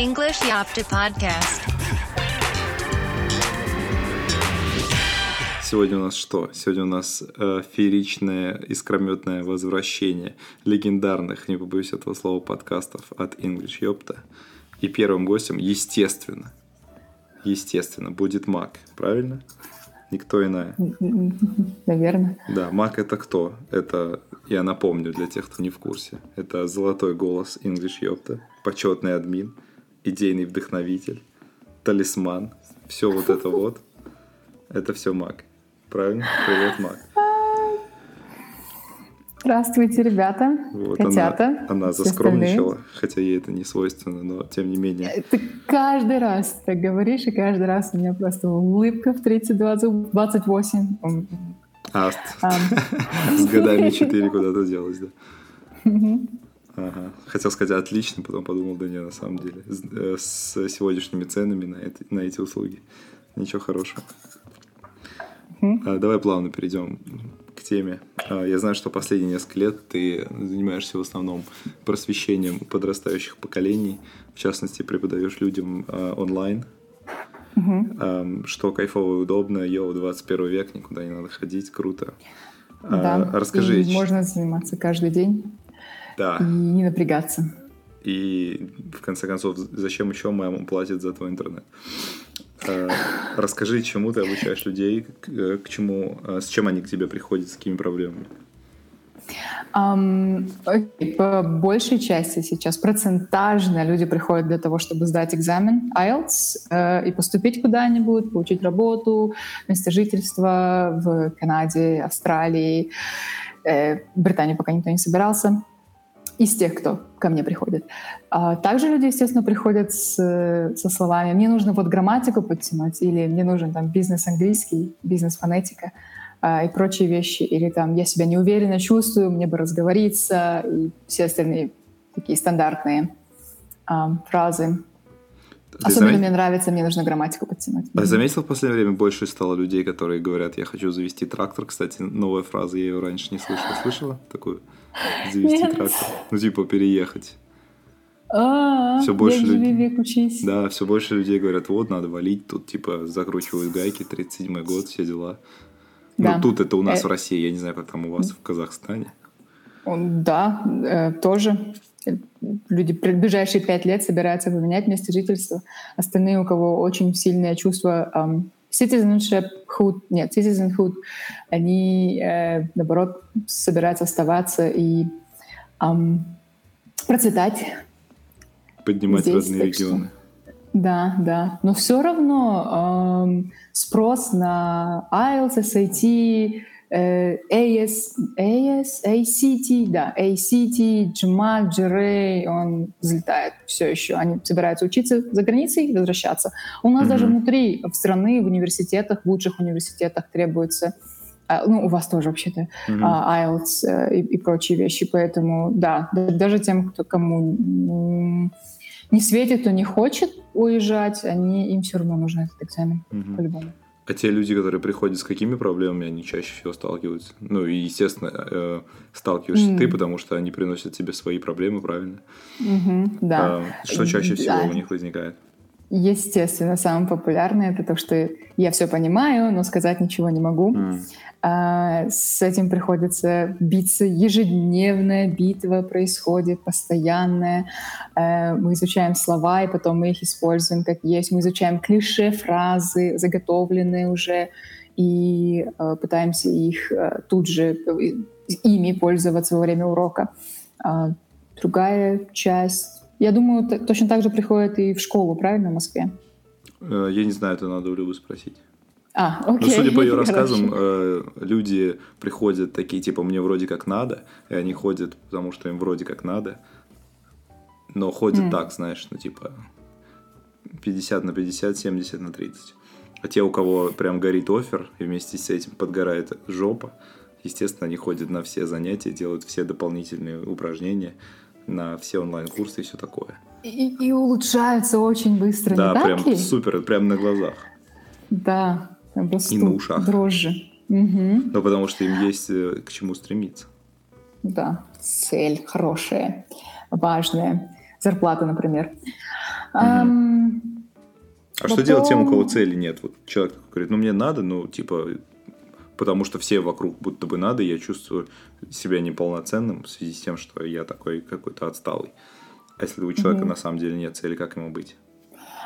English Yapta Podcast. Сегодня у нас что? Сегодня у нас э, фееричное искрометное возвращение легендарных, не побоюсь этого слова, подкастов от English Ёпта. И первым гостем, естественно, естественно, будет Мак, правильно? Никто иная. Наверное. Да, Мак это кто? Это, я напомню для тех, кто не в курсе, это золотой голос English Ёпта, почетный админ, идейный вдохновитель, талисман, все вот это вот. Это все Мак. Правильно? Привет, Мак. Здравствуйте, ребята, Вот котята. она, она заскромничала, хотя ей это не свойственно, но тем не менее. остальные. Ты каждый раз так говоришь, и каждый раз у меня просто улыбка в 32 зуб, 28. М, А, с- ам. с годами 4 куда-то делась, да? Ага. Хотел сказать отлично, потом подумал, да не, на самом деле. С, э, с сегодняшними ценами на, это- на эти услуги. Ничего хорошего. А, давай плавно перейдем к теме. А, я знаю, что последние несколько лет ты занимаешься в основном просвещением подрастающих поколений. В частности, преподаешь людям а, онлайн. Ам, что кайфово и удобно. Йоу, 21 век, никуда не надо ходить, круто. А, Да, расскажи. и можно заниматься каждый день Да. и не напрягаться. И в конце концов, зачем еще мама платит за твой интернет? Э, Расскажи, чему ты обучаешь людей, к, э, чему, э, с чем они к тебе приходят, с какими проблемами. Ам, окей, По большей части сейчас процентажно люди приходят для того, чтобы сдать экзамен IELTS э, и поступить куда-нибудь, получить работу, место жительства в Канаде, Австралии, э, в Британии пока никто не собирался. Из тех, кто ко мне приходит. А также люди, естественно, приходят с, со словами «мне нужно вот грамматику подтянуть» или «мне нужен там бизнес английский, бизнес-фонетика» а, и прочие вещи. Или там «я себя неуверенно чувствую, мне бы разговориться» и все остальные такие стандартные а, фразы. Ты Особенно заме- мне нравится «мне нужно грамматику подтянуть». А заметил в последнее время больше стало людей, которые говорят, я хочу завести трактор. Кстати, новая фраза, я ее раньше не слышала. Слышала такую? Завести Нет. трактор. Ну, типа, переехать. А, Всё больше людей. век учись. Да, все больше людей говорят, вот, надо валить, тут, типа, закручивают гайки, 37-й год, все дела. Да. Ну, тут это у нас Э. в России, я не знаю, как там у вас в Казахстане. Да, э, тоже. Э, Люди в ближайшие пять лет собираются поменять место жительства. Остальные, у кого очень сильное чувство citizenship, hood, нет, citizenhood, они, э, наоборот, собираются оставаться и ам, процветать. Поднимать Здесь, родные так что- регионы. Да, да. Но все равно ам, спрос на IELTS, SAT, AS, AS, ACT, да, ACT, GMAT, GRE, он взлетает все еще. Они собираются учиться за границей и возвращаться. У нас Мгм. даже внутри в страны, в университетах, в лучших университетах требуется а, ну, у вас тоже вообще-то а, IELTS э, и, и прочие вещи. Поэтому, да, да, даже тем, кто кому не светит, кто не хочет уезжать, они, им все равно нужен этот экзамен, Мгм. по-любому. А те люди, которые приходят с какими проблемами, они чаще всего сталкиваются? Ну, и, естественно, э, сталкиваешься М. ты, потому что они приносят тебе свои проблемы, правильно? Мгм, да. А, что чаще всего Да. у них возникает? Естественно, самое популярное это то, что я все понимаю, но сказать ничего не могу. М. А, с этим приходится биться. Ежедневная битва происходит, постоянная. Э, мы изучаем слова, и потом мы их используем как есть. Мы изучаем клише, фразы, заготовленные уже, и э, пытаемся их э, тут же ими пользоваться во время урока. А другая часть... Я думаю, точно так же приходит и в школу, правильно, в Москве? Э, Я не знаю, это надо у Любы спросить. А, Ну, окей. судя по ее рассказам, э, люди приходят такие, типа, мне вроде как надо, и они ходят, потому что им вроде как надо, но ходят М. так, знаешь, ну, типа, 50 на 50, 70 на 30. А те, у кого прям горит офер, и вместе с этим подгорает жопа, естественно, они ходят на все занятия, делают все дополнительные упражнения, на все онлайн-курсы и все такое. И, и улучшаются очень быстро, да, не так прям ли? супер, прям на глазах. Да, там растут на ушах. дрожжи. Мгм. Ну, потому что им есть э, к чему стремиться. Да, цель хорошая, важная. Зарплата, например. Ам, А что Потом- делать тем, у кого цели нет? Вот человек говорит, ну мне надо, ну типа, потому что все вокруг будто бы надо, я чувствую себя неполноценным в связи с тем, что я такой какой-то отсталый. А если у человека на самом деле нет цели, как ему быть?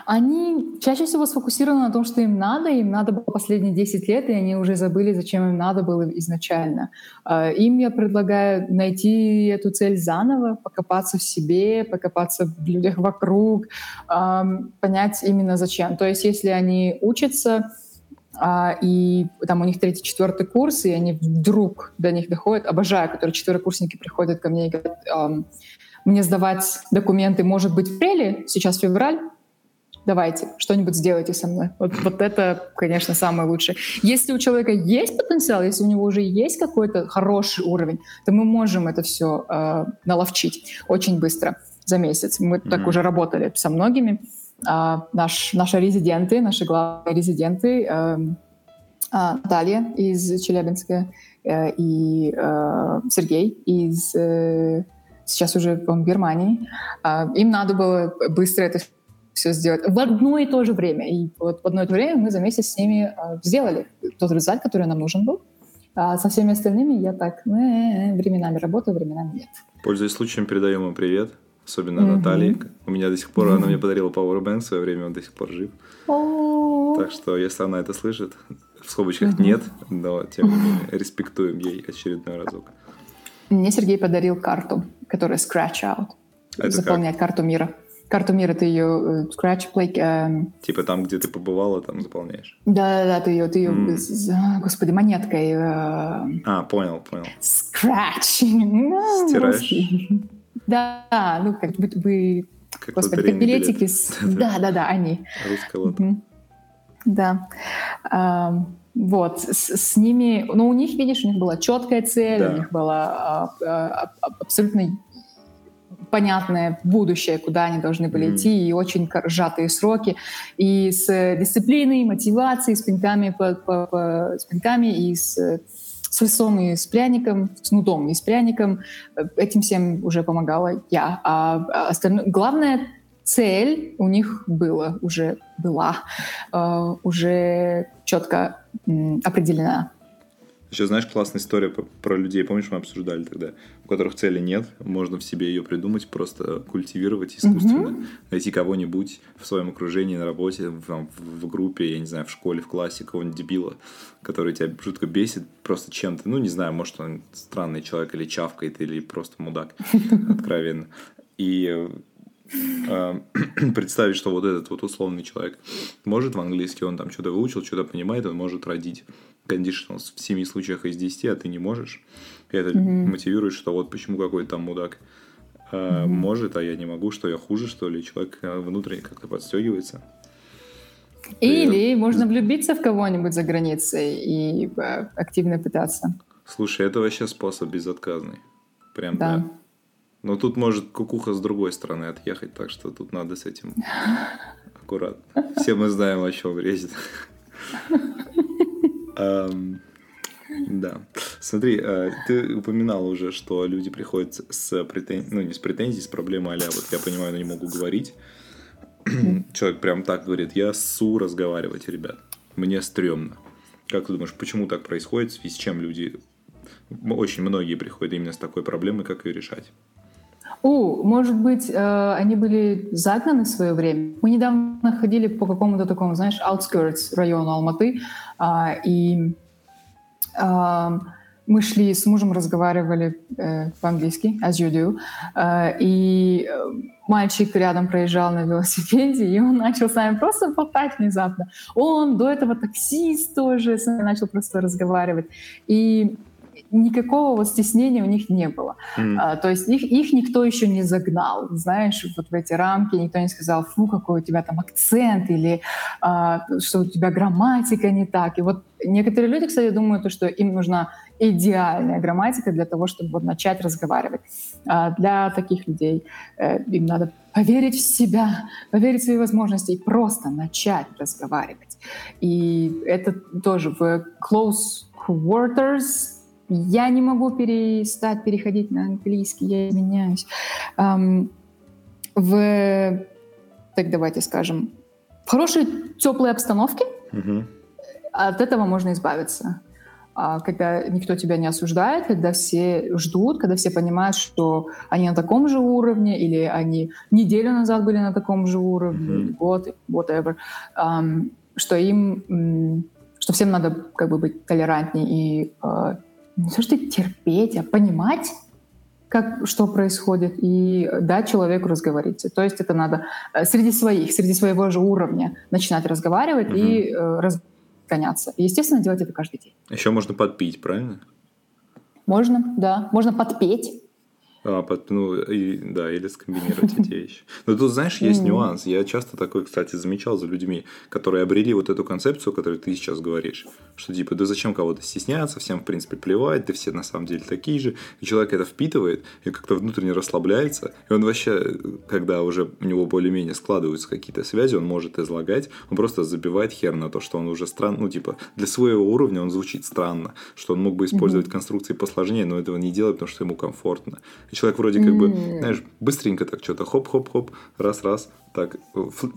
Они чаще всего сфокусированы на том, что им надо, им надо было последние 10 лет, и они уже забыли, зачем им надо было изначально. А, Им я предлагаю найти эту цель заново, покопаться в себе, покопаться в людях вокруг, понять именно зачем. То есть если они учатся, а, и там у них третий, четвертый курс, и они вдруг до них доходят, обожаю, которые четверокурсники приходят ко мне и говорят, мне сдавать документы, может быть, в апреле, сейчас февраль, давайте, что-нибудь сделайте со мной. Вот, вот это, конечно, самое лучшее. Если у человека есть потенциал, если у него уже есть какой-то хороший уровень, то мы можем это все э, наловчить очень быстро, за месяц. Мы так Мгм. уже работали со многими. А, наш, наши резиденты, наши главные резиденты, эм, а, Наталья из Челябинска э, и э, Сергей из э, сейчас уже в Германии. А, Им надо было быстро это все сделать в одно и то же время. И вот в одно и то же время мы за месяц с ними сделали тот результат, который нам нужен был. А со всеми остальными я так временами работаю, временами нет. Пользуясь случаем, передаем ему привет. Особенно Мгм. Наталье. У меня до сих пор, она мне подарила Powerbank в свое время, он до сих пор жив. Так что, если она это слышит, в скобочках Мгм. нет, но тем не менее, респектуем ей очередной разок. Мне Сергей подарил карту, которая Scratch Out. Это заполняет карту мира. Карту мира ты ее э, Scratch Play. эм, Типа там, где ты побывала, там заполняешь. да, да, да, ты ее, ты ее, с- а, господи, монеткой. э, А, понял, понял. Scratch. Ну, Стираешь? Да, ну как будто бы, Как как лотерейный билет. билетики. с- Да, да, да, они. Русская лото. Да. Ам, Вот, с, с ними, ну, у них, видишь, у них была четкая цель, Да. у них была а, а, а, абсолютно понятное будущее, куда они должны были Мгм. идти, и очень сжатые сроки, и с э, дисциплиной, мотивацией, с пинками, по, по- по- с пинками и с, с лесом и с пряником, с нудом и с пряником. Этим всем уже помогала я. А а остальное, главная цель у них была уже была э, уже четко определена. Еще знаешь, классная история про, людей, помнишь, мы обсуждали тогда, у которых цели нет, можно в себе ее придумать, просто культивировать искусственно, найти кого-нибудь в своем окружении, на работе, в- в группе, я не знаю, в школе, в классе, кого-нибудь дебила, который тебя жутко бесит просто чем-то, ну, не знаю, может, он странный человек или чавкает, или просто мудак, откровенно. И э, представить, что вот этот вот условный человек может в английский, он там что-то выучил, что-то понимает, он может родить conditionals в 7 случаях из 10, а ты не можешь. И это мотивирует, что вот почему какой-то там мудак э, может, а я не могу, что я хуже, что ли. Человек э, внутренне как-то подстегивается. Или можно влюбиться в кого-нибудь за границей и э, активно пытаться. Слушай, это вообще способ безотказный. Прям, Да. да. Но тут может кукуха с другой стороны отъехать, так что тут надо с этим аккуратно. Все мы знаем, о чем речь. Ам, Да. Смотри, э, ты упоминал уже, что люди приходят с претензией, ну не с претензией, с проблемой, а вот я понимаю, но не могу говорить. Человек прям так говорит, я ссу разговаривать, ребят. Мне стрёмно. Как ты думаешь, почему так происходит, в с чем люди, очень многие приходят именно с такой проблемой, как ее решать? У, может быть, э, они были загнаны в свое время. Мы недавно ходили по какому-то такому, знаешь, outskirts району Алматы, а, и а, мы шли с мужем, разговаривали э, по-английски, as you do, э, и э, мальчик рядом проезжал на велосипеде, и он начал с нами просто болтать внезапно. Он до этого таксист тоже с нами начал просто разговаривать. И никакого вот стеснения у них не было. М, А, то есть их, их никто еще не загнал, знаешь, вот в эти рамки, никто не сказал, фу, какой у тебя там акцент, или а, что у тебя грамматика не так. И вот некоторые люди, кстати, думают, то, что им нужна идеальная грамматика для того, чтобы вот начать разговаривать. А для таких людей э, им надо поверить в себя, поверить в свои возможности и просто начать разговаривать. И это тоже в close quarters я не могу перестать переходить на английский, я извиняюсь. Ам, в так давайте скажем, в хорошей теплой обстановке, Мгм. от этого можно избавиться. А когда никто тебя не осуждает, когда все ждут, когда все понимают, что они на таком же уровне, или они неделю назад были на таком же уровне, или год, whatever, ам, что им, что всем надо как бы быть толерантнее и э, не то что терпеть, а понимать, как, что происходит, и дать человеку разговориться. То есть это надо э, среди своих, среди своего же уровня начинать разговаривать Мгм. и э, разгоняться. И, естественно, делать это каждый день. Еще можно подпить, правильно? Можно, да. Можно подпеть. А, под- ну, и, да, или скомбинировать эти вещи. Но тут, знаешь, есть нюанс. Я часто такой, кстати, замечал за людьми, которые обрели вот эту концепцию, о которой ты сейчас говоришь. Что типа, да зачем кого-то стесняться, всем, в принципе, плевать, да все на самом деле такие же. И человек это впитывает и как-то внутренне расслабляется. И он вообще, когда уже у него более-менее складываются какие-то связи, он может излагать, он просто забивает хер на то, что он уже странно, ну, типа, для своего уровня он звучит странно, что он мог бы использовать конструкции посложнее, но этого не делает, потому что ему комфортно. И человек вроде как бы, знаешь, быстренько так что-то хоп-хоп-хоп, раз-раз, так,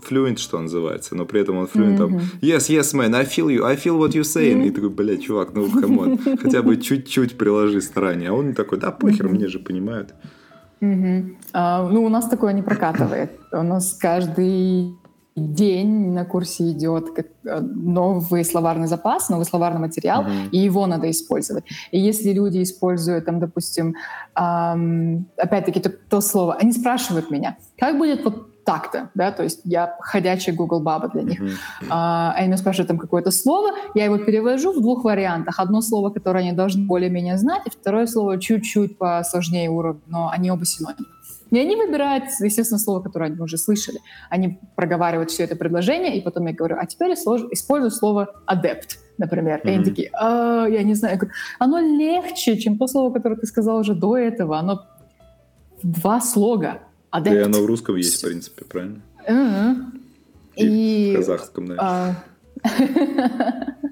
fluent, что называется, но при этом он fluent там, yes, yes, man, I feel you, I feel what you're saying. И такой, блядь, чувак, ну, come on, хотя бы чуть-чуть приложи старания. А он такой, да похер, мне же понимают. А, ну, у нас такое не прокатывает. У нас каждый день на курсе идет как, э, новый словарный запас, новый словарный материал, Мгм. и его надо использовать. И если люди используют, там, допустим, ам, опять-таки то, то слово, они спрашивают меня, как будет вот так-то, да, то есть я ходячая Google баба для них. Мгм. А, они меня спрашивают там какое-то слово, я его перевожу в двух вариантах. Одно слово, которое они должны более-менее знать, и второе слово чуть-чуть посложнее уровня, но они оба синонимы. И они выбирают, естественно, слово, которое они уже слышали. Они проговаривают все это предложение, и потом я говорю, а теперь использую слово «адепт», например. И они такие, «А, я не знаю. Я говорю, оно легче, чем то слово, которое ты сказал уже до этого. Оно два слога. Да и «Адепт». оно в русском есть, в принципе, правильно? Мгм. И И в казахском, наверное. а,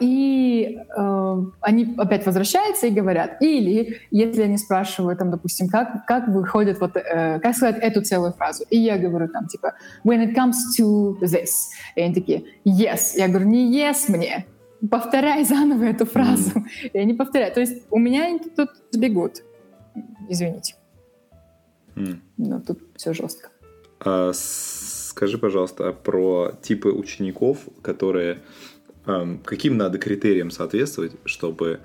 И э, они опять возвращаются и говорят. Или если они спрашивают, там, допустим, как, как выходит, вот, э, как сказать эту целую фразу. И я говорю там, типа, when it comes to this. И они такие, yes. Я говорю, не yes мне. Повторяй заново эту фразу. И они повторяют. То есть у меня они тут сбегут. Извините. Но тут все жестко. А скажи, пожалуйста, про типы учеников, которые... ам, каким надо критериям соответствовать, чтобы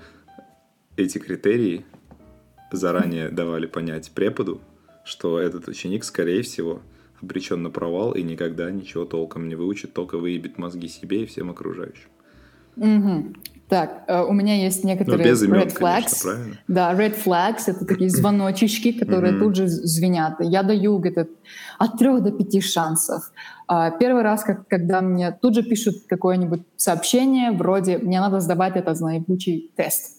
эти критерии заранее давали понять преподу, что этот ученик, скорее всего, обречен на провал и никогда ничего толком не выучит, только выебет мозги себе и всем окружающим. Мгм. Так, э, у меня есть некоторые без имен, red flags. конечно, правильно? Да, red flags — это такие звоночечки, которые тут же звенят. Я даю где-то от трех до пяти шансов. А, Первый раз, как, когда мне тут же пишут какое-нибудь сообщение, вроде «мне надо сдавать этот наибучий тест».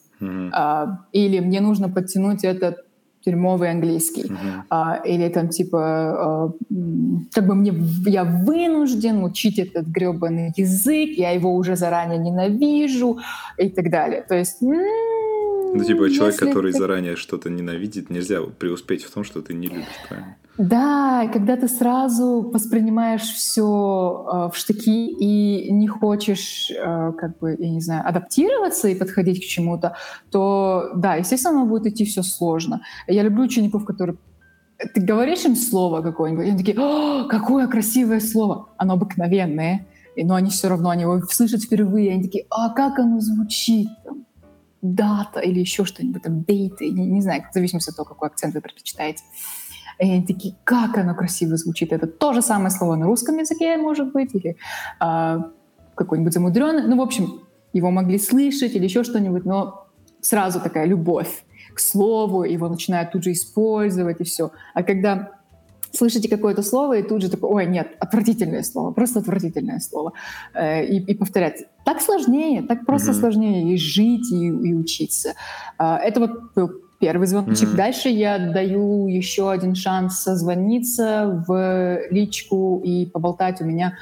А, или «мне нужно подтянуть этот дерьмовый английский», Мгм. А, или там типа а, как бы мне я вынужден учить этот гребаный язык, я его уже заранее ненавижу и так далее. То есть м, Ну, типа, человек, если который ты- заранее что-то ненавидит, нельзя преуспеть в том, что ты не любишь, правильно? Да, когда ты сразу воспринимаешь все в штыки и не хочешь, э, как бы, я не знаю, адаптироваться и подходить к чему-то, то, да, естественно, будет идти все сложно. Я люблю учеников, которые ты говоришь им слово какое-нибудь, и они такие, «О, какое красивое слово! Оно обыкновенное, но они все равно, они его слышат впервые, они такие, а как оно звучит? Там, дата или еще что-нибудь, там, дейты, не, не знаю, в зависимости от того, какой акцент вы предпочитаете. И они такие, как оно красиво звучит. Это то же самое слово на русском языке, может быть, или а, какой-нибудь замудренный. Ну, в общем, его могли слышать или еще что-нибудь, но сразу такая любовь к слову, его начинают тут же использовать и все. А когда слышите какое-то слово, и тут же такое, ой, нет, отвратительное слово, просто отвратительное слово. Э, И, и повторять. Так сложнее, так просто Мгм. сложнее и жить, и, и учиться. А, Это вот был первый звоночек. Мгм. Дальше я даю еще один шанс созвониться в личку и поболтать у меня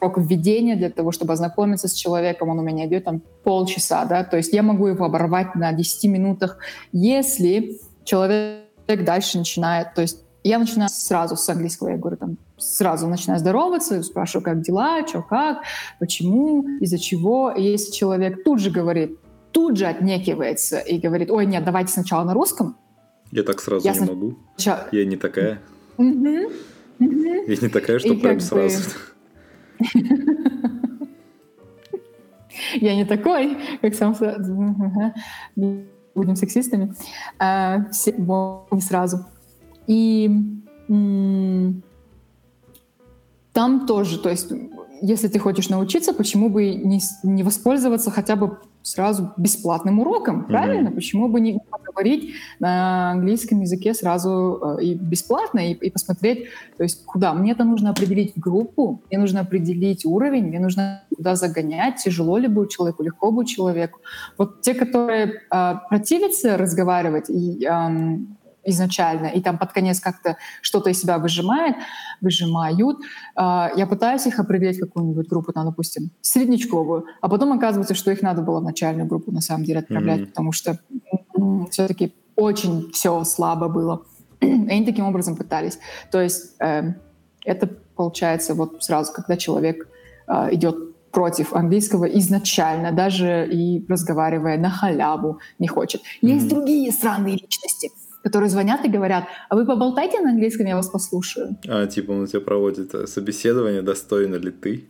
урок введения для того, чтобы ознакомиться с человеком. Он у меня идет там полчаса, да, то есть я могу его оборвать на 10 минутах, если человек дальше начинает, то есть я начинаю сразу с английского, я говорю, там, сразу начинаю здороваться, спрашиваю, как дела, что, как, почему, из-за чего. И если человек тут же говорит, тут же отнекивается и говорит, ой, нет, давайте сначала на русском. Я так сразу Я не сна- могу. Ща- Я не такая. Я не такая, что И прям сразу. Я не такой, как сам с- будем сексистами. А, все не сразу. И там тоже, то есть, если ты хочешь научиться, почему бы не, не воспользоваться хотя бы сразу бесплатным уроком, правильно? Почему бы не поговорить на английском языке сразу э, и бесплатно, и, и посмотреть, то есть куда? Мне это нужно определить группу, мне нужно определить уровень, мне нужно куда загонять, тяжело ли будет человеку, легко будет человеку. Вот те, которые э, противятся разговаривать и эм, изначально, и там под конец как-то что-то из себя выжимает, выжимают, э, я пытаюсь их определить какую-нибудь группу, там, допустим, среднечковую, а потом оказывается, что их надо было в начальную группу на самом деле отправлять, Мгм. потому что все-таки очень все слабо было. И они таким образом пытались. То есть э, это получается вот сразу, когда человек э, идет против английского изначально, даже и разговаривая на халяву не хочет. Есть Мгм. другие странные личности, которые звонят и говорят, а вы поболтайте на английском, я вас послушаю. А, типа он у тебя проводит э, собеседование, достойна ли ты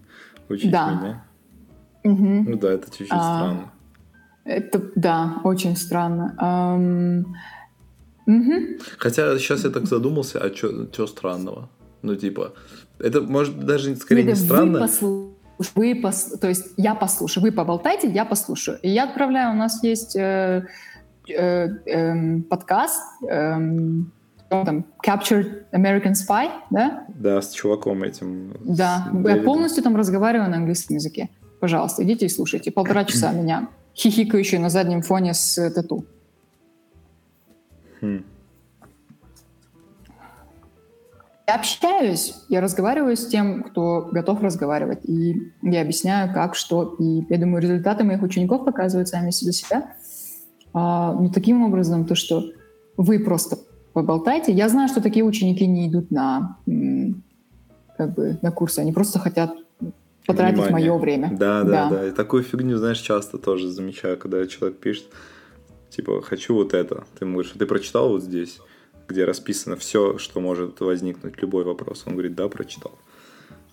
учить Да. меня? Мгм. Ну да, это чуть-чуть А, странно. Это, да, очень странно. Ам, мгм. Хотя сейчас я так задумался, а что странного? Ну, типа, это может даже скорее не Или странно. Вы послушайте, вы пос- то есть я послушаю, вы поболтайте, я послушаю. И я отправляю, у нас есть э, э, эм, подкаст, что там, Captured American Spy, да? Да, с чуваком этим. Да, я полностью там разговариваю на английском языке. Пожалуйста, идите и слушайте. Полтора часа меня хихикающую на заднем фоне с э, тату. Хм. Я общаюсь, я разговариваю с тем, кто готов разговаривать, и я объясняю, как, что, и я думаю, результаты моих учеников показывают сами себя. А, ну, таким образом, то, что вы просто поболтайте. Я знаю, что такие ученики не идут на, как бы, на курсы, они просто хотят потратить Внимание. мое время. Да, да, Да. да, И такую фигню, знаешь, часто тоже замечаю, когда человек пишет, типа, хочу вот это. Ты ему говоришь, «А ты прочитал вот здесь, где расписано все, что может возникнуть, любой вопрос. Он говорит, да, прочитал.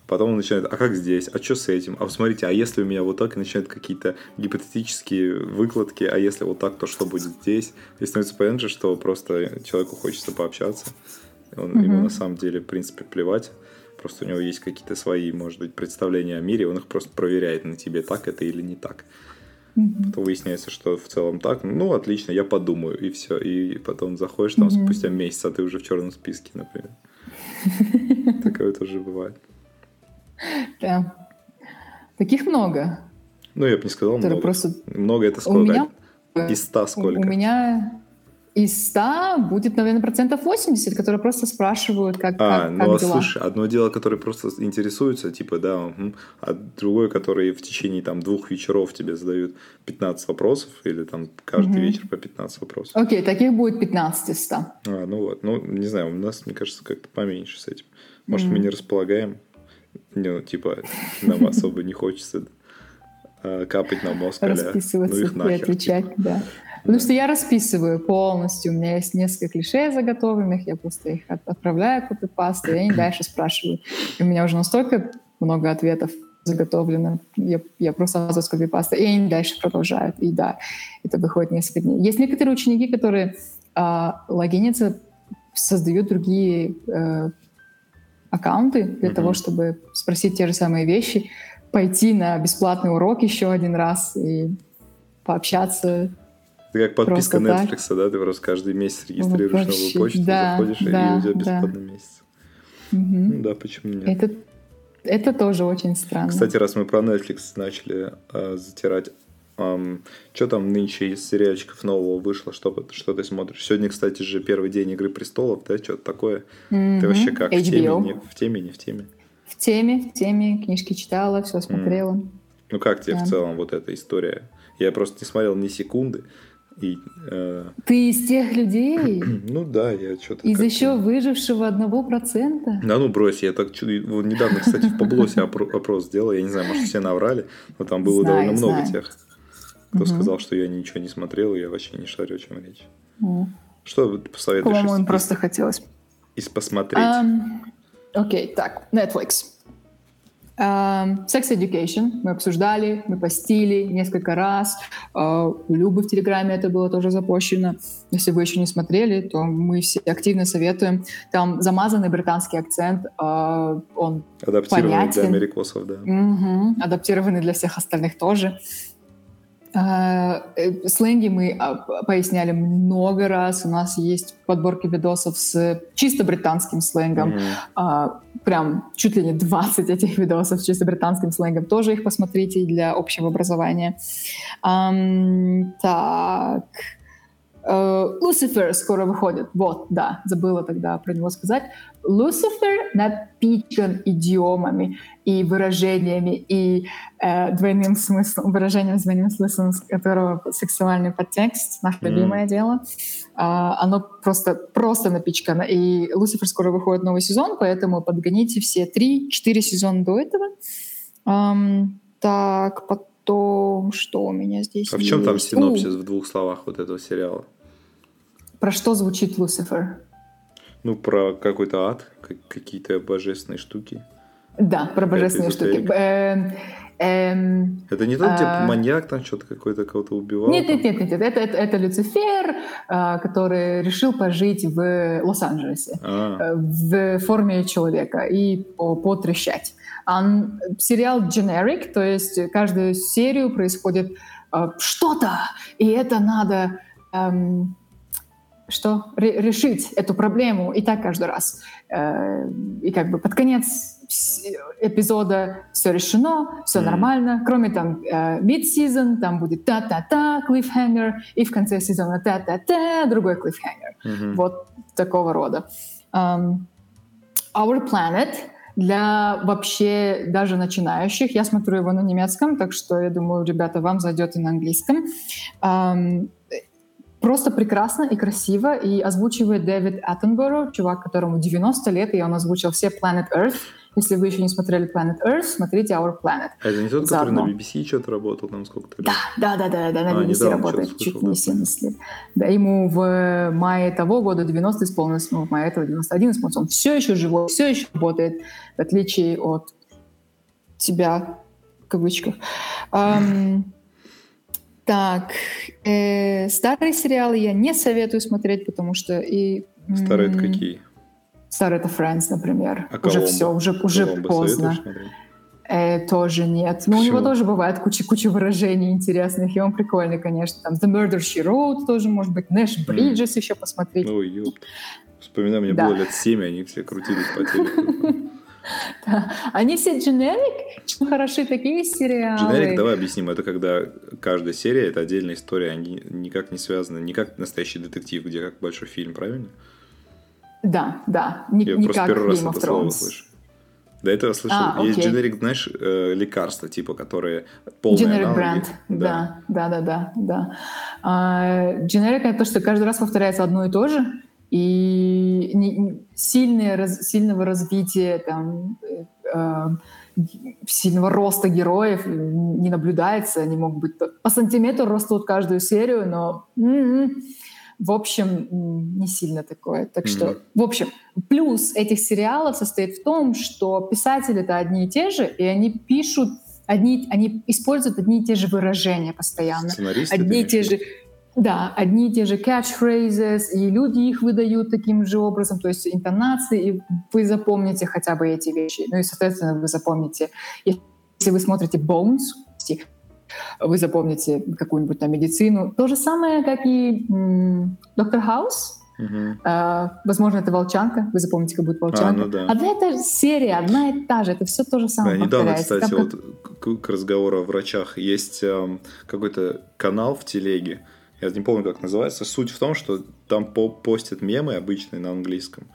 Потом он начинает, а как здесь, а что с этим, а смотрите, а если у меня вот так, и начинают какие-то гипотетические выкладки, а если вот так, то что будет здесь? И становится понятно, что просто человеку хочется пообщаться. Он, Ему Мгм. на самом деле, в принципе, плевать. Просто у него есть какие-то свои, может быть, представления о мире, он их просто проверяет на тебе, так это или не так. Мгм. То выясняется, что в целом так, ну, отлично, я подумаю, и все. И потом заходишь там Мгм. спустя месяц, а ты уже в черном списке, например. Такое тоже бывает. Да. Таких много. Ну, я бы не сказал много. просто Много это у сколько? меня Из ста сколько? У меня из 100 будет, наверное, процентов 80, которые просто спрашивают, как, А, как, ну, как а дела. слушай, одно дело, которые просто интересуются, типа, да, мгм, а другое, которые в течение там двух вечеров тебе задают 15 вопросов, или там каждый Мгм. вечер по 15 вопросов. Окей, таких будет 15 из 100. А, ну вот, ну, не знаю, у нас, мне кажется, как-то поменьше с этим. Может, мы Мгм. не располагаем, ну, типа, нам особо не хочется а, капать на мозг, Расписываться ну их и нахер, отвечать, типа. да. Потому что я расписываю полностью. У меня есть несколько клише заготовленных, я просто их от- отправляю копипасту, и они дальше спрашивают. И у меня уже настолько много ответов заготовлено, я, я просто сразу с копипаста, и они дальше продолжают. И да, это выходит несколько дней. Есть некоторые ученики, которые а, логинятся, создают другие э, аккаунты для Мгм. того, чтобы спросить те же самые вещи, пойти на бесплатный урок еще один раз и пообщаться. Это как подписка Просто так. Netflix, да? Ты просто каждый месяц регистрируешь Вообще, новую почту, да, заходишь, и да, у тебя да. бесплатный месяц. Мгм. Ну да, почему нет? Это, это тоже очень странно. Кстати, раз мы про Netflix начали а, затирать, что там нынче из сериальчиков нового вышло, что, что ты смотришь? Сегодня, кстати же, первый день Игры Престолов, да, что-то такое? Ты Мгм. вообще как? В теме, HBO. не, в теме, не в теме? В теме, в теме, книжки читала, все смотрела. Ну как тебе Да. в целом вот эта история? Я просто не смотрел ни секунды, И, э, Ты из тех людей? ну да, я что-то... Из еще выжившего одного процента? Да ну брось, я так недавно, кстати, в Паблосе опро- опрос сделал, я не знаю, может все наврали, но там было Знаю, довольно много знаю. тех, кто Мгм. сказал, что я ничего не смотрел, и я вообще не шарю, о чем речь. М. Что вы посоветуешь По-моему, им просто хотелось. из посмотреть? Ам, Окей, так, Netflix. Ам, Sex Education мы обсуждали, мы постили несколько раз. А, У Любы в Телеграме это было тоже запущено. Если вы еще не смотрели, то мы все активно советуем. Там замазанный британский акцент, а, он Адаптированный для понятен. америкосов, да. Мгм. адаптированы для всех остальных тоже. Э, Сленги мы а, поясняли много раз. У нас есть подборки видосов с чисто британским сленгом. А, Прям чуть ли не 20 этих видосов с чисто британским сленгом. Тоже их посмотрите для общего образования. Так. Люцифер скоро выходит. Вот, да, забыла тогда про него сказать. Люцифер напичкан идиомами и выражениями, и э, двойным смыслом, выражением с двойным смыслом, которого сексуальный подтекст, наше Мгм. любимое дело. А, оно просто, просто напичкано. И Люцифер скоро выходит новый сезон, поэтому подгоните все три-четыре сезона до этого. Ам, так, потом, что у меня здесь А в чем там есть? синопсис У, в двух словах вот этого сериала? Про что звучит Люцифер? Ну, про какой-то ад, как- какие-то божественные штуки. Да, про божественные штуки. Эм, эм, Это не тот, типа, А. маньяк там что-то какой-то кого-то убивал? Нет, нет, нет, нет. Это, это, это Люцифер, а, который решил пожить в Лос-Анджелесе А, э, в форме человека и по- потрещать. А н- сериал generic, то есть каждую серию происходит э, что-то, и это надо эм, что Ре- решить эту проблему и так каждый раз. Э, и как бы под конец эпизода все решено, все Мгм. нормально, кроме там э, mid-season, там будет та-та-та, cliffhanger, и в конце сезона та-та-та, другой cliffhanger. мгм. Вот такого рода. Um, Our Planet для вообще даже начинающих. Я смотрю его на немецком, так что я думаю, ребята, вам зайдет и на английском. Um, Просто прекрасно и красиво, и озвучивает Дэвид Аттенборо, чувак, которому 90 лет, и он озвучил все Planet Earth. Если вы еще не смотрели Planet Earth, смотрите Our Planet. А это не тот, который на Заодно. BBC что-то работал там сколько-то лет? Да, да, да, да, да, на А, BBC работает что-то чуть слышал, не да, 70 лет. Да, ему в мае того года 90 исполнилось, ну, в мае этого 91 исполнилось. Он все еще живой, все еще работает, в отличие от тебя, в кавычках. Ам, так, э, старые сериалы я не советую смотреть, потому что и... Старые это какие? Старый это Friends, например. А уже Коломбо? все, уже, уже Коломбо поздно. Э, тоже нет. Но у Почему? него тоже бывает куча, куча выражений интересных, и он прикольный, конечно. Там The Murder She Wrote тоже, может быть, Нэш Бриджес еще посмотреть. Ой, ёпта. Вспоминаю, мне Да. было лет 7, они все крутились по телеку. Да. Они все generic, чем хороши такие сериалы. Дженерик, давай объясним. Это когда каждая серия — это отдельная история, они никак не связаны, не как настоящий детектив, где как большой фильм, правильно? Да, да. Не, Я не просто как первый раз Game это слово слышу. До этого слышал. А, Есть окей. дженерик, знаешь, э, лекарства, типа, которые полные Generic аналоги. бренд, да, да, да, да, да. А, Generic это то, что каждый раз повторяется одно и то же, и не- сильное раз- сильного развития, там, э, э, сильного роста героев не наблюдается. Они могут быть по- сантиметру растут каждую серию, но м-м, в общем не сильно такое. Так что, Мгм. в общем, плюс этих сериалов состоит в том, что писатели-то одни и те же, и они пишут одни, они используют одни и те же выражения постоянно. Сценаристы, Одни и те же? Да, одни и те же catchphrases, и люди их выдают таким же образом, то есть интонации, и вы запомните хотя бы эти вещи. Ну и, соответственно, вы запомните, если вы смотрите Bones, вы запомните какую-нибудь там медицину. То же самое, как и Доктор Хаус. Мгм. Э, возможно, это волчанка. Вы запомните, как будет волчанка. ну да. Одна и та же серия, одна и та же. Это все то же Да, самое недавно, повторяется. кстати, Там как- вот к, к разговору о врачах. Есть эм, какой-то канал в телеге, я не помню, как называется. Суть в том, что там по постят мемы обычные на английском.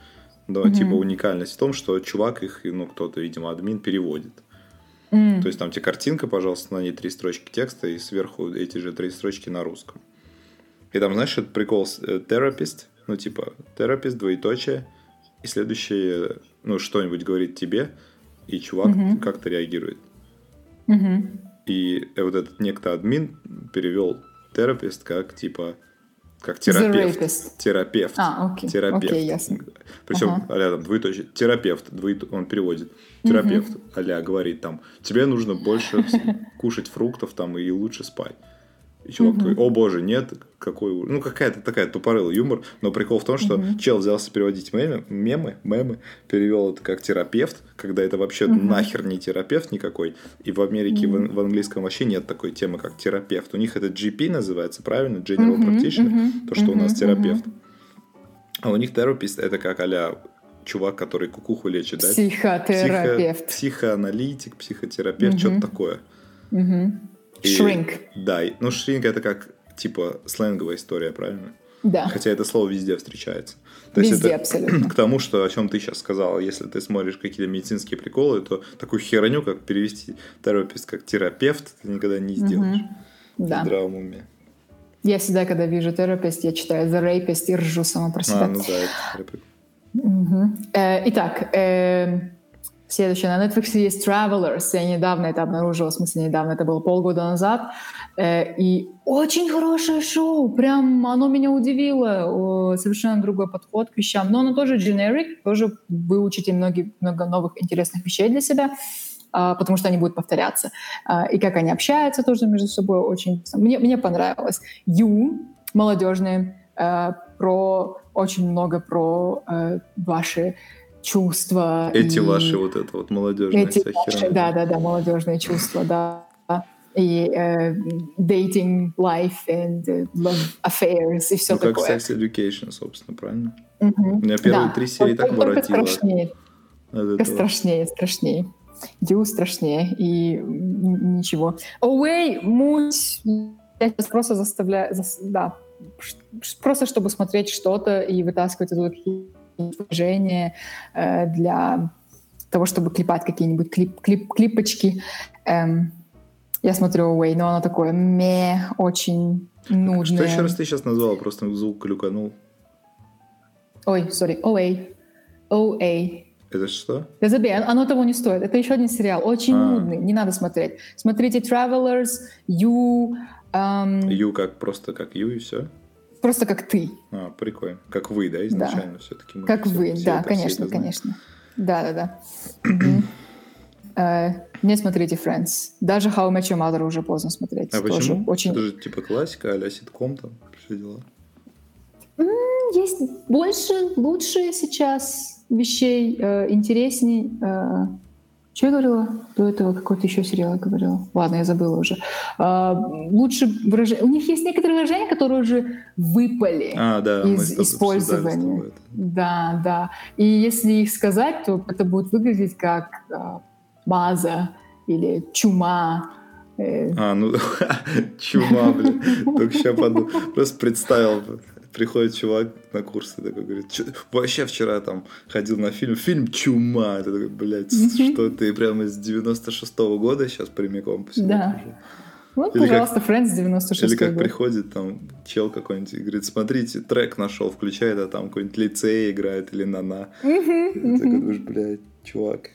Да, Мгм. типа уникальность в том, что чувак их, ну, кто-то, видимо, админ переводит. М, То есть там тебе картинка, пожалуйста, на ней три строчки текста, и сверху эти же три строчки на русском. И там, знаешь, этот прикол с э, therapist, ну, типа, therapist, двоеточие, и следующее, ну, что-нибудь говорит тебе, и чувак Мгм. как-то реагирует. Мгм. И э, вот этот некто админ перевел терапевт как типа как терапевт. Терапевт. А, окей. Терапевт. Окей, ясно. Причем Ага. а там двоеточие. Терапевт. Двоето... Он переводит. Терапевт. Аля говорит там, тебе нужно больше кушать фруктов там и лучше спать. И чувак такой, о боже, нет, какой... уж-». Ну, какая-то такая тупорылый юмор. Но прикол в том, что чел взялся переводить мемы, мемы, мемы, перевел это как терапевт, когда это вообще нахер не терапевт никакой. И в Америке в, в английском вообще нет такой темы, как терапевт. У них это GP называется, правильно? General Мгм, Practitioner. мгм, То, что у нас терапевт. А у них терапевт это как а чувак, который кукуху лечит, да? Психотерапевт. Психо- психоаналитик, психотерапевт, Мгм. что-то такое. Мгм. И- Shrink. Да, ну шринг это как типа сленговая история, правильно? Да. Хотя это слово везде встречается. Везде это абсолютно. к тому, что о чем ты сейчас сказала, если ты смотришь какие-то медицинские приколы, то такую херню, как перевести терапевт как терапевт, ты никогда не сделаешь в Да. здравом уме. Я всегда, когда вижу терапевт, я читаю The Rapist и ржу сама про себя. А, ну да, это терапевт. Мгм. Э, Итак, э, следующее. На Netflix есть Travelers. Я недавно это обнаружила, в смысле недавно, это было полгода назад. Э, И очень хорошее шоу. Прям оно меня удивило. Совершенно другой подход к вещам. Но оно тоже generic. Тоже вы учите многие, много новых интересных вещей для себя а, потому что они будут повторяться. А, И как они общаются тоже между собой очень... Мне, мне понравилось. Ю, молодежные, э, про очень много про э, ваши чувства. Эти и ваши вот это вот молодежная эти ваши, херня. да, да, да, молодежные чувства, да. И э, dating life and э, love affairs и все Ну, как такое. Sex Education, собственно, правильно? Мгм. У меня первые Да. три серии так Только воротило страшнее. Только страшнее, страшнее. Ю страшнее и ничего. Away, муть. Я сейчас просто заставляю, зас- да, просто чтобы смотреть что-то и вытаскивать оттуда какие-нибудь движения э, для того, чтобы клепать какие-нибудь клип, клип, клипочки. Эм, я смотрю Away, но оно такое ме, очень нудное. Что еще раз ты сейчас назвала? Просто звук клюканул. Ой, сори, Away. OA. Это что? Да забей, он- оно того не стоит. Это еще один сериал, очень А. нудный, не надо смотреть. Смотрите Travelers, You, эм, Ю как просто как Ю и все? Просто как ты, А, прикольно. Как вы, да, изначально все-таки? как вы, да, конечно, конечно. Да, да, да. Мгм. Э, Не смотрите Friends. Даже How I Met Your Mother уже поздно смотреть. А Тоже почему? очень... Это же типа классика, а-ля ситком там, все дела. Есть больше, лучше сейчас вещей, э, интересней. Э, что я говорила до этого? Какой-то еще сериал я говорила. Ладно, я забыла уже. А, лучше выражение. У них есть некоторые выражения, которые уже выпали А, да, из использования. Да, да. И если их сказать, то это будет выглядеть как а, база или чума. Э, А, ну, чума, блин. Только сейчас подумал. Просто представил. Приходит чувак на курсы, такой говорит, «Чё- вообще вчера там ходил на фильм, фильм «Чума». Ты такой, блядь, что ты прямо из 96-го года сейчас прямиком по Да. Вот, Или как- пожалуйста, Friends 96 Или как год. приходит там чел какой-нибудь и говорит, смотрите, трек нашел, включает, а там какой-нибудь лицей играет или нана. Мгм, И ты такой думаешь, блядь, чувак,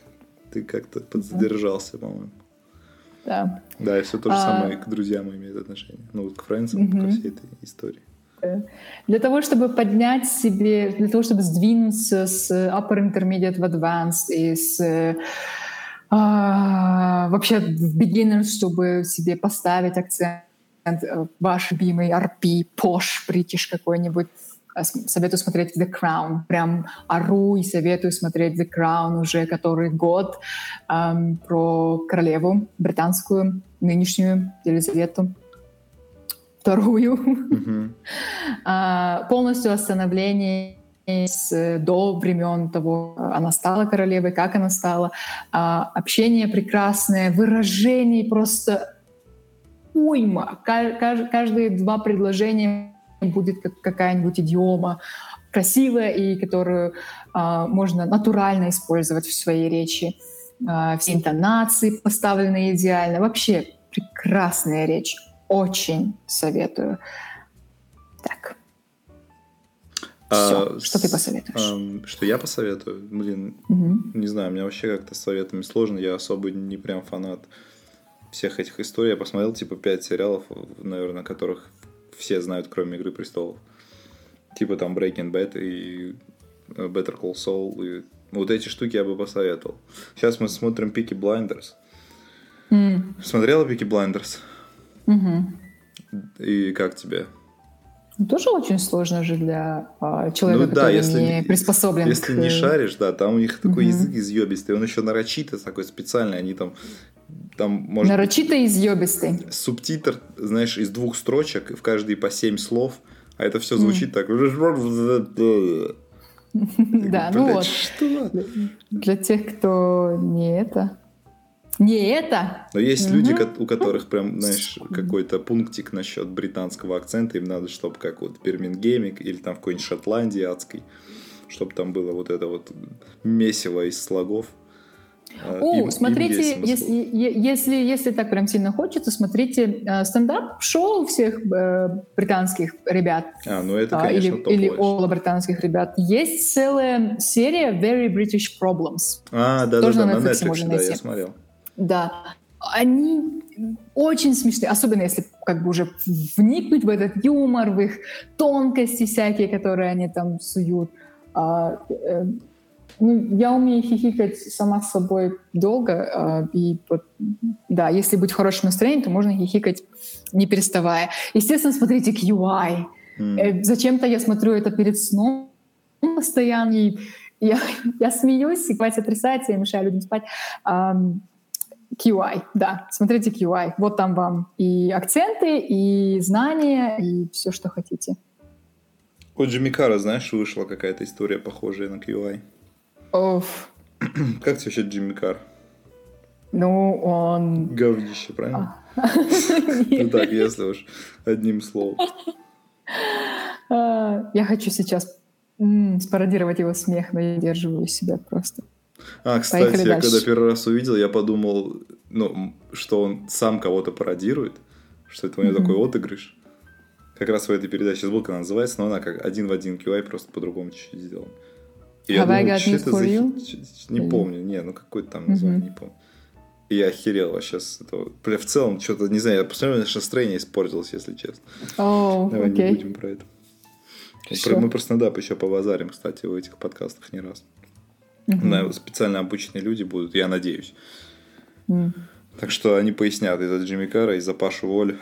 ты как-то подзадержался, по-моему. Да. Да, и все то же А. самое к друзьям имеет отношение. Ну, вот к френдсам, Мгм. ко всей этой истории. Для того, чтобы поднять себе, для того, чтобы сдвинуться с upper intermediate в advanced и с э, а, вообще в beginners, чтобы себе поставить акцент э, ваш любимый RP, Posh, British какой-нибудь. А, Советую смотреть The Crown. Прям ору и советую смотреть The Crown уже который год ам, про королеву британскую, нынешнюю Елизавету вторую. А, полностью остановление с, до времен того, она стала королевой, как она стала, А, общение прекрасное, выражений просто уйма. Ка- каж- Каждые два предложения будет как- какая-нибудь идиома красивая и которую а, можно натурально использовать в своей речи. А, все интонации поставлены идеально. Вообще прекрасная речь. Очень советую. Так, Всё, А, что ты посоветуешь? ам, что я посоветую? Блин, Мгм. не знаю, мне вообще как-то с советами сложно. Я особо не прям фанат всех этих историй. Я посмотрел типа пять сериалов, наверное, которых все знают, кроме «Игры престолов». Типа там Breaking Bad и э, Better Call Saul. И вот эти штуки я бы посоветовал. Сейчас мы смотрим Пики Blinders. М, Смотрела Пики Blinders? Мгм. И как тебе? Ну, Тоже очень сложно же для а, человека, Ну да, который если не приспособлен Если к... не шаришь, да, там у них такой Мгм. язык изъебистый, он еще нарочито такой специальный, они там, там может Нарочито изъебистый. субтитр, знаешь, из двух строчек, в каждой по семь слов, а это все звучит так. Да, Да, ну вот. Что? Для тех, кто не это... Не это? Но есть Мгм. люди, у которых прям, знаешь, какой-то пунктик насчет британского акцента, им надо, чтобы как вот в Бирмингеме или там в какой-нибудь Шотландии адской, чтобы там было вот это вот месиво из слогов. А, О, им- им смотрите, смысл. если, если, если так прям сильно хочется, смотрите э, стендап-шоу всех э, британских ребят. А, ну это, а, или, конечно, или топовое. all британских ребят. Есть целая серия Very British Problems. А, да, да, тоже да, на Netflix да, я смотрел. Да. Они очень смешные, особенно если как бы уже вникнуть в этот юмор, в их тонкости всякие, которые они там суют. А, э, ну, я умею хихикать сама с собой долго, а, и вот, да, если быть в хорошем настроении, то можно хихикать не переставая. Естественно, смотрите QI. М. Э, Зачем-то я смотрю это перед сном постоянно. И я, я смеюсь, и хватит отрицать, я мешаю людям спать. Ам, QI, да, смотрите QI. Вот там вам и акценты, и знания, и все, что хотите. У Джимми Карра, знаешь, вышла какая-то история похожая на QI. Оф. Как тебе вообще Джимми Карр? Ну, он... Говнище, правильно? Ну так, если уж одним словом. А, Я хочу сейчас спародировать его смех, но я держиваю себя просто. А, кстати, Поехали я дальше. когда первый раз увидел, я подумал, ну, что он сам кого-то пародирует, что это у него Мгм. такой отыгрыш. Как раз в этой передаче звук она называется, но она как один в один QI, просто по-другому чуть-чуть сделан. И я Have I got news for you? Не помню, не, ну какой-то там название, Мгм. не помню. И я охерел вообще с этого. Бля, в целом, что-то, не знаю, я посмотрел, наше настроение испортилось, если честно. О, Давай не окей. будем про это. Всё. Мы про стендап еще повазарим, кстати, в этих подкастах не раз. На- специально обученные люди будут, я надеюсь. М, Так что они пояснят и за Джимми Карра, и за Пашу Воль,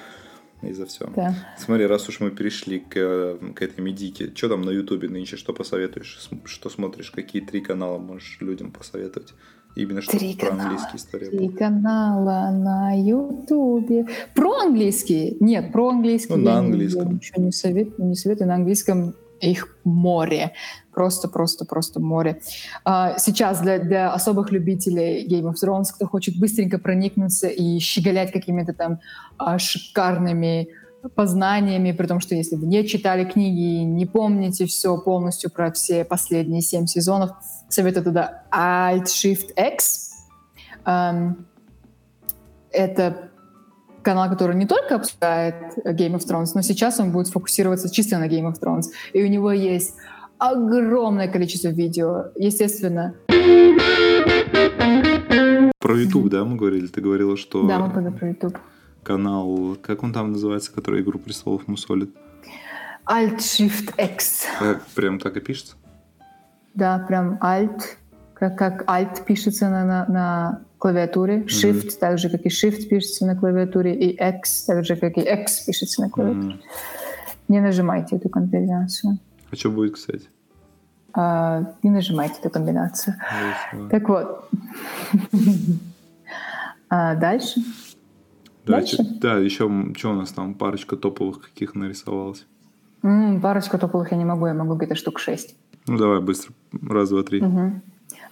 и за все. Да. Смотри, раз уж мы перешли к, э, к этой медике, что там на Ютубе нынче, что посоветуешь, что смотришь, какие три канала можешь людям посоветовать? Именно что Три про канала. английские истории. Три канала на Ютубе. Про английский? Нет, про английский. Ну, на я не- английском. Я ничего не советую, не советую. На английском их море. Просто, просто, просто море. А, сейчас для, для особых любителей Game of Thrones, кто хочет быстренько проникнуться и щеголять какими-то там а, шикарными познаниями, при том, что если вы не читали книги и не помните все полностью про все последние семь сезонов, советую туда Alt-Shift-X. Эм, Это канал, который не только обсуждает Game of Thrones, но сейчас он будет фокусироваться чисто на Game of Thrones. И у него есть огромное количество видео. Естественно, Про YouTube, да, мы говорили? Ты говорила, что да, мы поговорим про YouTube. канал, как он там называется, который «Игру престолов» мусолит? Alt-Shift-X. Как, прям так и пишется? Да, прям Alt, как, как Alt пишется на, на, на клавиатуре, Shift, так же, как и Shift пишется на клавиатуре, и X, так же, как и X пишется на клавиатуре. М. Не нажимайте эту комбинацию. А что будет, кстати? А, не нажимайте эту комбинацию. Давай. Так вот. А дальше. Да, Дальше? да, еще что у нас там парочка топовых каких нарисовалась. М, парочку топовых я не могу, я могу где-то штук шесть. Ну давай быстро, раз, два, три. Мгм.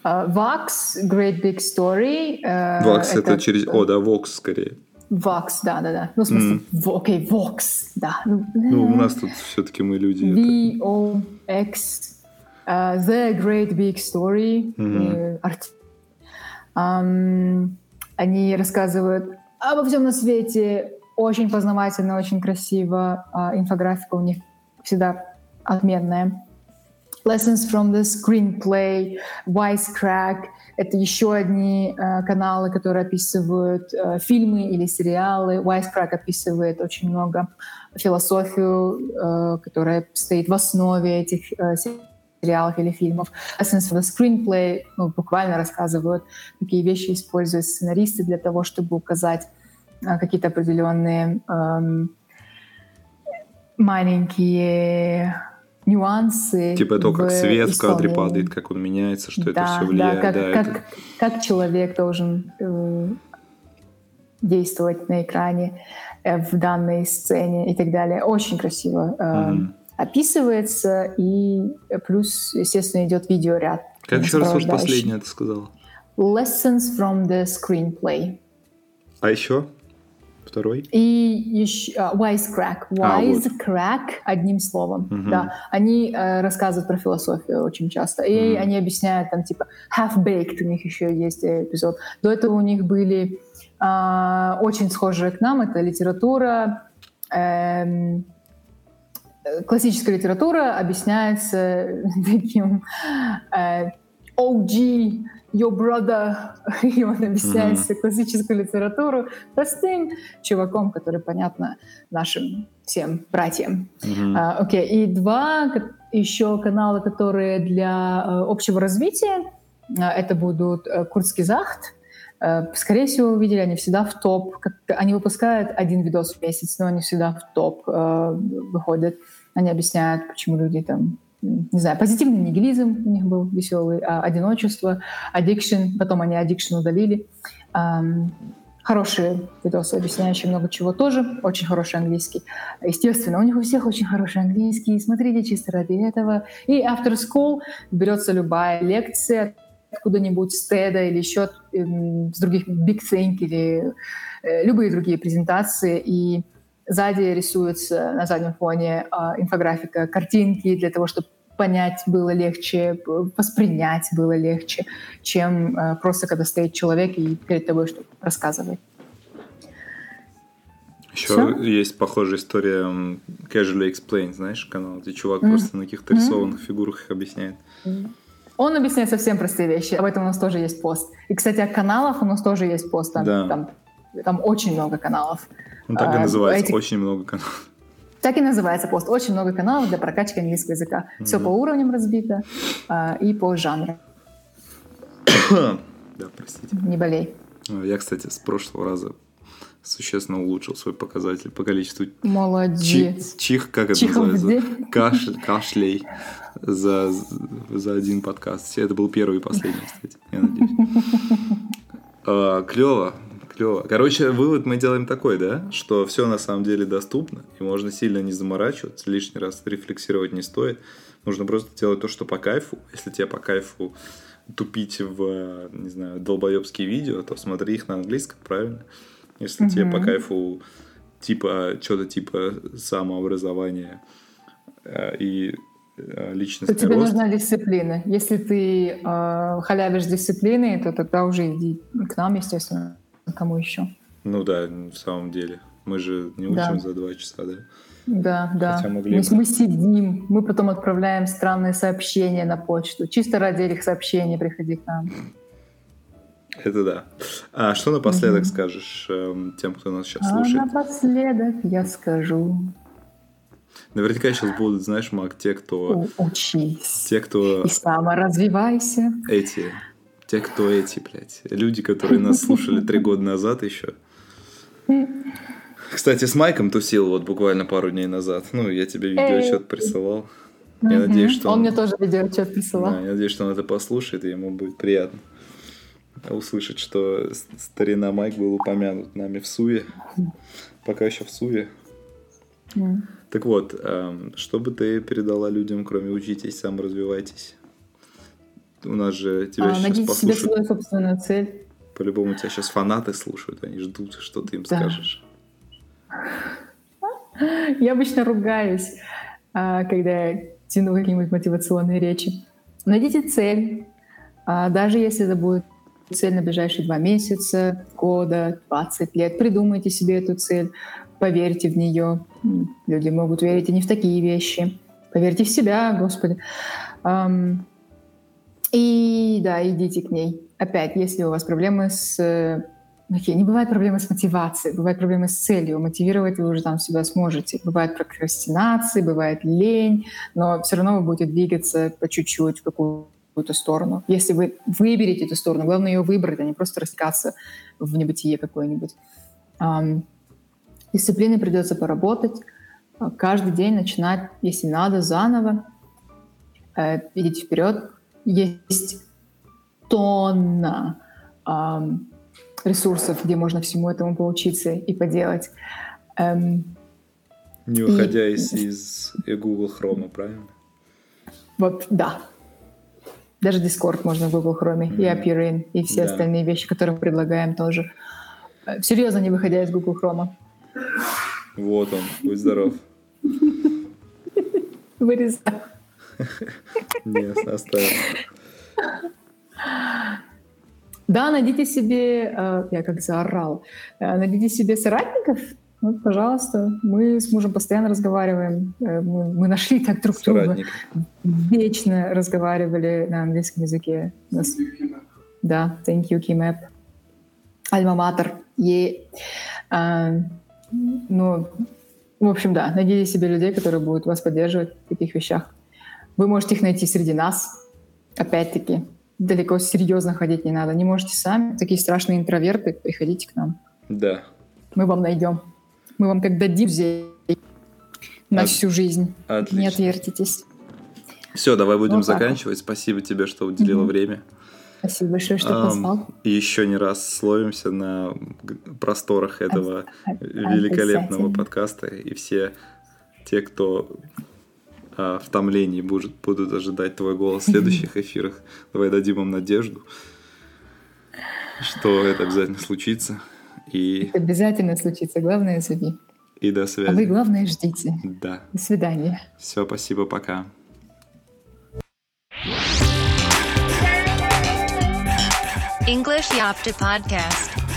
А, Vox, Great Big Story. э, Вакс это, через, о да, Вокс скорее. Vox, да-да-да. Ну, в смысле, во- окей, Vox, да. Ну, у нас тут все-таки мы люди. это- V-O-X, uh, The Great Big Story. Э, арт- Ам, Они рассказывают обо всем на свете. Очень познавательно, очень красиво. А, Инфографика у них всегда отменная. Lessons from the Screenplay, Wisecrack. Это еще одни э, каналы, которые описывают э, фильмы или сериалы. Wisecrack описывает очень много философию, э, которая стоит в основе этих э, сериалов или фильмов. Lessons from the Screenplay ну, буквально рассказывают, какие вещи используют сценаристы для того, чтобы указать э, какие-то определенные э, маленькие нюансы. Типа то, как свет в кадре падает, как он меняется, что это Да, все влияет. да, как, да, как, это- как человек должен э, действовать на экране э, в данной сцене и так далее. Очень красиво э, Мгм. описывается, и плюс, естественно, идет видеоряд. Как еще раз вот последнее ты сказала? Lessons from the screenplay. А еще? Второй? И еще а, Wisecrack. А, вот. Wisecrack одним словом. Мгм. Да. Они э, рассказывают про философию очень часто. И Мгм. они объясняют там типа half-baked у них еще есть э, эпизод. До этого у них были а, очень схожие к нам. Это литература, э, классическая литература объясняется таким э, OG, your brother, и он объясняет всю классическую литературу простым чуваком, который понятно нашим всем братьям. Мгм. А, Окей, и два еще канала, которые для э, общего развития. А, Это будут э, Курдский Захт. Э, Скорее всего, вы видели, они всегда в топ. Они выпускают один видос в месяц, но они всегда в топ выходят. Они объясняют, почему люди там не знаю, позитивный нигилизм у них был веселый, а, одиночество, addiction, потом они addiction удалили. Ам, Хорошие видосы, объясняющие много чего тоже. Очень хороший английский. Естественно, у них у всех очень хороший английский. Смотрите чисто ради этого. И after school берется любая лекция откуда-нибудь с TED или еще эм, с других Big Think или э, любые другие презентации. И сзади рисуется на заднем фоне а, инфографика, картинки для того, чтобы понять было легче, воспринять было легче, чем э, просто когда стоит человек и перед тобой что-то рассказывает. Еще Всё? есть похожая история Casually Explained, знаешь, канал, где чувак просто на каких-то рисованных фигурах их объясняет. Он объясняет совсем простые вещи. Об этом у нас тоже есть пост. И, кстати, о каналах у нас тоже есть пост. Там, Да. там, там очень много каналов. Он так и А, называется, эти- очень много каналов. Так и называется пост. Очень много каналов для прокачки английского языка. Все по уровням разбито а, и по жанру. Да, простите. Не болей. А, Я, кстати, с прошлого раза существенно улучшил свой показатель по количеству чи- Молодец. чих, как это Чихов называется? Кашель, кашлей за, за один подкаст. Это был первый и последний, кстати, я надеюсь. А, клево, клево. Короче, вывод мы делаем такой, да, что все на самом деле доступно, и можно сильно не заморачиваться, лишний раз рефлексировать не стоит. Нужно просто делать то, что по кайфу. Если тебе по кайфу тупить в, не знаю, долбоебские видео, то смотри их на английском, правильно? Если тебе по кайфу типа что-то типа самообразования э, и э, То личностный тебе рост. нужна дисциплина. Если ты э, халявишь дисциплиной, то тогда уже иди к нам, естественно. Кому еще? Ну да, в самом деле. Мы же не Да. учим за два часа, да? Да, да. Хотя могли мы, бы. мы сидим, мы потом отправляем странные сообщения на почту. Чисто ради этих сообщений приходи к нам. Это да. А что напоследок скажешь эм, тем, кто нас сейчас А слушает? напоследок я скажу, Наверняка сейчас будут, знаешь, Мак, те, кто... у- учись Те, кто и саморазвивайся. эти... Те, кто эти, блядь. Люди, которые нас слушали три года назад еще. Кстати, с Майком тусил вот буквально пару дней назад. Ну, я тебе видеоотчет присылал. Я надеюсь, что он, он... мне тоже видеоотчет присылал. Да, я надеюсь, что он это послушает, и ему будет приятно услышать, что старина Майк был упомянут нами в Суе. Пока еще в Суе. Так вот, эм, что бы ты передала людям, кроме учитесь, саморазвивайтесь? У нас же тебя А, сейчас найдите себе послушают. свою собственную цель. По-любому тебя сейчас фанаты слушают, они ждут, что ты им Да. скажешь. Я обычно ругаюсь, а, когда я тяну какие-нибудь мотивационные речи. Найдите цель, а, даже если это будет цель на ближайшие два месяца, года, 20 лет. Придумайте себе эту цель, поверьте в нее. Люди могут верить и не в такие вещи. Поверьте в себя, Господи. И да, идите к ней. Опять, если у вас проблемы с... э, Окей, не бывает проблемы с мотивацией, бывают проблемы с целью. Мотивировать вы уже там себя сможете. Бывает прокрастинации, бывает лень, но все равно вы будете двигаться по чуть-чуть в какую-то сторону. Если вы выберете эту сторону, главное ее выбрать, а не просто растекаться в небытие какое-нибудь. Ам, дисциплиной придется поработать, а, каждый день начинать, если надо, заново, э, идите вперед. Есть тонна ам, ресурсов, где можно всему этому поучиться и поделать. Эм, Не выходя из, из э, Google Chrome, правильно? вот, да. Даже Discord можно в Google Chrome, и Мгм. Appearin, и все Да. остальные вещи, которые мы предлагаем тоже. Э, Серьезно, не выходя из Google Chrome. Вот он, будь здоров. Вырезаю. Не, оставил. Да, найдите себе, э, я как заорал, Э, найдите себе соратников, ну, пожалуйста. Мы с мужем постоянно разговариваем. Э, Мы, мы нашли так друг друга. Соратник. Вечно разговаривали на английском языке. Нас- Да, thank you, Kimap. Альма-матер. Е. А, Ну, в общем, да, найдите себе людей, которые будут вас поддерживать в таких вещах. Вы можете их найти среди нас. Опять-таки, далеко серьезно ходить не надо. Не можете сами. Такие страшные интроверты, приходите к нам. Да. Мы вам найдем. Мы вам как дадим друзей на От- всю жизнь. Не Отлично. отвертитесь. Все, давай будем Вот так заканчивать. Спасибо тебе, что уделила Мгм. время. Спасибо большое, что позвал. Еще не раз словимся на просторах этого великолепного подкаста. И все те, кто а, в томлении будут, будут ожидать твой голос в следующих эфирах, давай дадим им надежду, что это обязательно случится. И, Это обязательно случится. Главное, зови. и до А вы, связи. главное, ждите. Да. До свидания. Все, спасибо, пока. English Yapta Podcast.